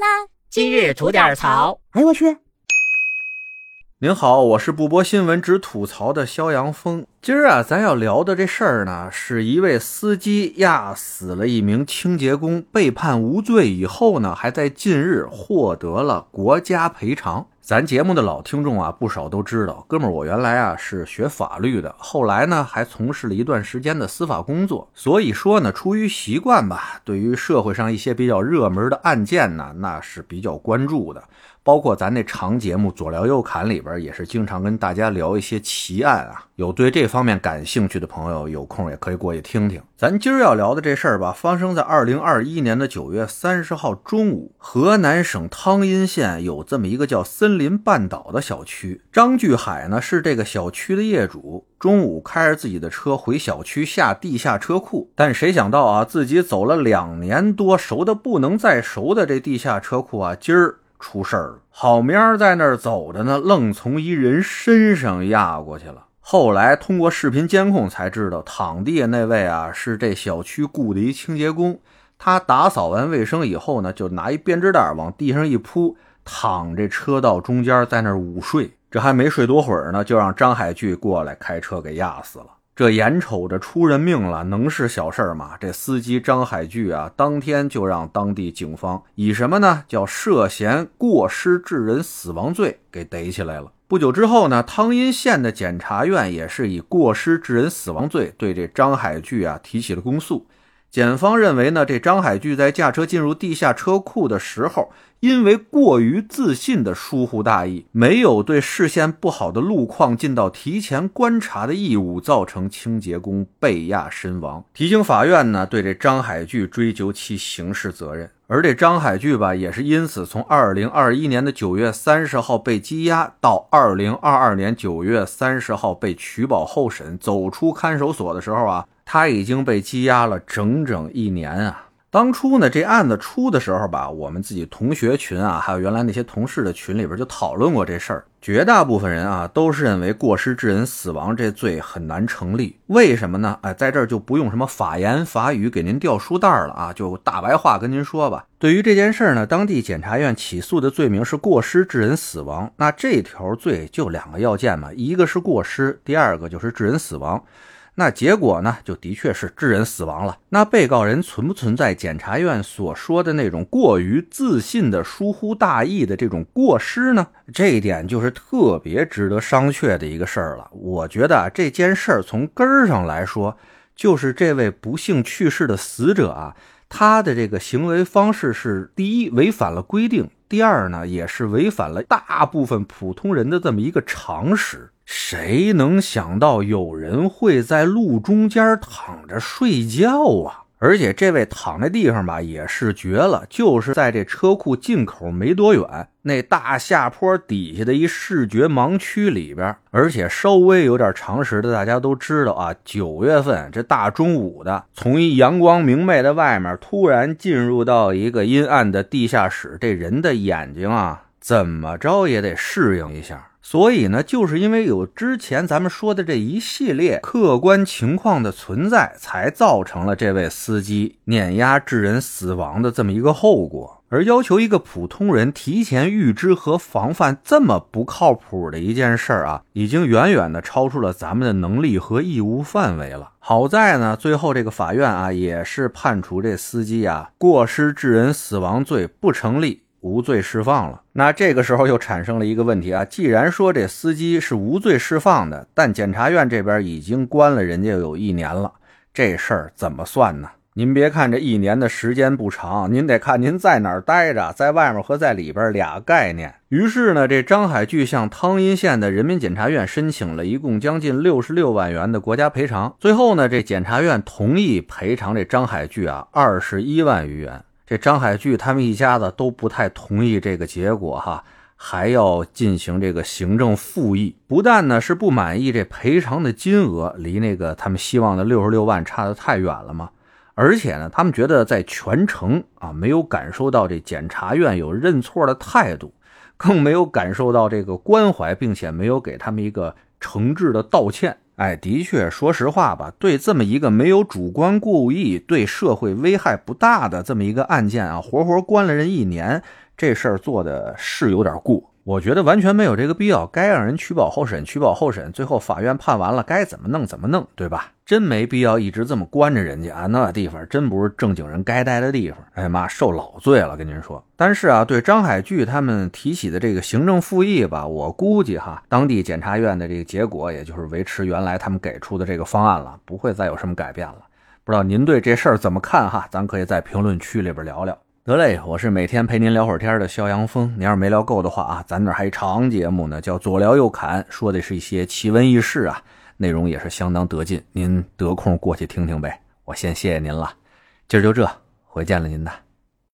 啦！今日吐点槽。哎呦我去！您好，我是不播新闻只吐槽的肖阳峰。今儿啊，咱要聊的这事儿呢，是一位司机压死了一名清洁工，被判无罪以后呢，还在近日获得了国家赔偿。咱节目的老听众啊，不少都知道，哥们儿，我原来啊是学法律的，后来呢还从事了一段时间的司法工作，所以说呢，出于习惯吧，对于社会上一些比较热门的案件呢，那是比较关注的。包括咱那长节目《左聊右侃》里边，也是经常跟大家聊一些奇案啊。有对这方面感兴趣的朋友，有空也可以过去听听。咱今儿要聊的这事儿吧，发生在二零二一年的九月三十号中午，河南省汤阴县有这么一个叫森森林半岛的小区。张巨海呢是这个小区的业主，中午开着自己的车回小区下地下车库，但谁想到啊，自己走了两年多，熟的不能再熟的这地下车库啊，今儿。出事儿了，好明儿在那儿走着呢，愣从一人身上压过去了。后来通过视频监控才知道，躺地下那位啊是这小区雇的一清洁工。他打扫完卫生以后呢，就拿一编织袋往地上一铺，躺这车道中间在那儿午睡。这还没睡多会儿呢，就让张海巨过来开车给压死了。这眼瞅着出人命了，能是小事吗？这司机张海巨啊，当天就让当地警方以什么呢？叫涉嫌过失致人死亡罪给逮起来了。不久之后呢，汤阴县的检察院也是以过失致人死亡罪对这张海巨啊提起了公诉。检方认为呢，这张海巨在驾车进入地下车库的时候。因为过于自信的疏忽大意，没有对视线不好的路况尽到提前观察的义务，造成清洁工被压身亡。提醒法院呢，对这张海巨追究其刑事责任。而这张海巨吧，也是因此从二零二一年的九月三十号被羁押，到二零二二年九月三十号被取保候审，走出看守所的时候啊，他已经被羁押了整整一年啊。当初呢，这案子出的时候吧，我们自己同学群啊，还有原来那些同事的群里边就讨论过这事儿。绝大部分人啊，都是认为过失致人死亡这罪很难成立。为什么呢？哎，在这儿就不用什么法言法语给您掉书袋了啊，就大白话跟您说吧。对于这件事儿呢，当地检察院起诉的罪名是过失致人死亡。那这条罪就两个要件嘛，一个是过失，第二个就是致人死亡。那结果呢，就的确是致人死亡了。那被告人存不存在检察院所说的那种过于自信的疏忽大意的这种过失呢？这一点就是特别值得商榷的一个事儿了。我觉得，这件事儿从根儿上来说，就是这位不幸去世的死者啊，他的这个行为方式是第一违反了规定，第二呢，也是违反了大部分普通人的这么一个常识。谁能想到有人会在路中间躺着睡觉啊？而且这位躺那地方吧，也是绝了，就是在这车库进口没多远那大下坡底下的一视觉盲区里边。而且稍微有点常识的，大家都知道啊，九月份这大中午的，从一阳光明媚的外面突然进入到一个阴暗的地下室，这人的眼睛啊，怎么着也得适应一下。所以呢，就是因为有之前咱们说的这一系列客观情况的存在，才造成了这位司机碾压致人死亡的这么一个后果。而要求一个普通人提前预知和防范这么不靠谱的一件事儿啊，已经远远的超出了咱们的能力和义务范围了。好在呢，最后这个法院啊，也是判处这司机啊过失致人死亡罪不成立。无罪释放了，那这个时候又产生了一个问题啊。既然说这司机是无罪释放的，但检察院这边已经关了人家有一年了，这事儿怎么算呢？您别看这一年的时间不长，您得看您在哪儿待着，在外面和在里边俩概念。于是呢，这张海巨向汤阴县的人民检察院申请了一共将近六十六万元的国家赔偿。最后呢，这检察院同意赔偿这张海巨啊二十一万余元。这张海聚他们一家子都不太同意这个结果哈，还要进行这个行政复议。不但呢是不满意这赔偿的金额，离那个他们希望的六十六万差得太远了嘛，而且呢，他们觉得在全程啊没有感受到这检察院有认错的态度，更没有感受到这个关怀，并且没有给他们一个诚挚的道歉。哎，的确，说实话吧，对这么一个没有主观故意、对社会危害不大的这么一个案件啊，活活关了人一年，这事儿做的是有点过。我觉得完全没有这个必要，该让人取保候审，取保候审，最后法院判完了，该怎么弄怎么弄，对吧？真没必要一直这么关着人家啊！那地方真不是正经人该待的地方。哎呀妈，受老罪了，跟您说。但是啊，对张海巨他们提起的这个行政复议吧，我估计哈，当地检察院的这个结果，也就是维持原来他们给出的这个方案了，不会再有什么改变了。不知道您对这事儿怎么看哈？咱可以在评论区里边聊聊。得嘞，我是每天陪您聊会儿天的肖阳峰。您要是没聊够的话啊，咱这还长节目呢，叫左聊右侃，说的是一些奇闻异事啊，内容也是相当得劲。您得空过去听听呗。我先谢谢您了，今儿就这，回见了您呐。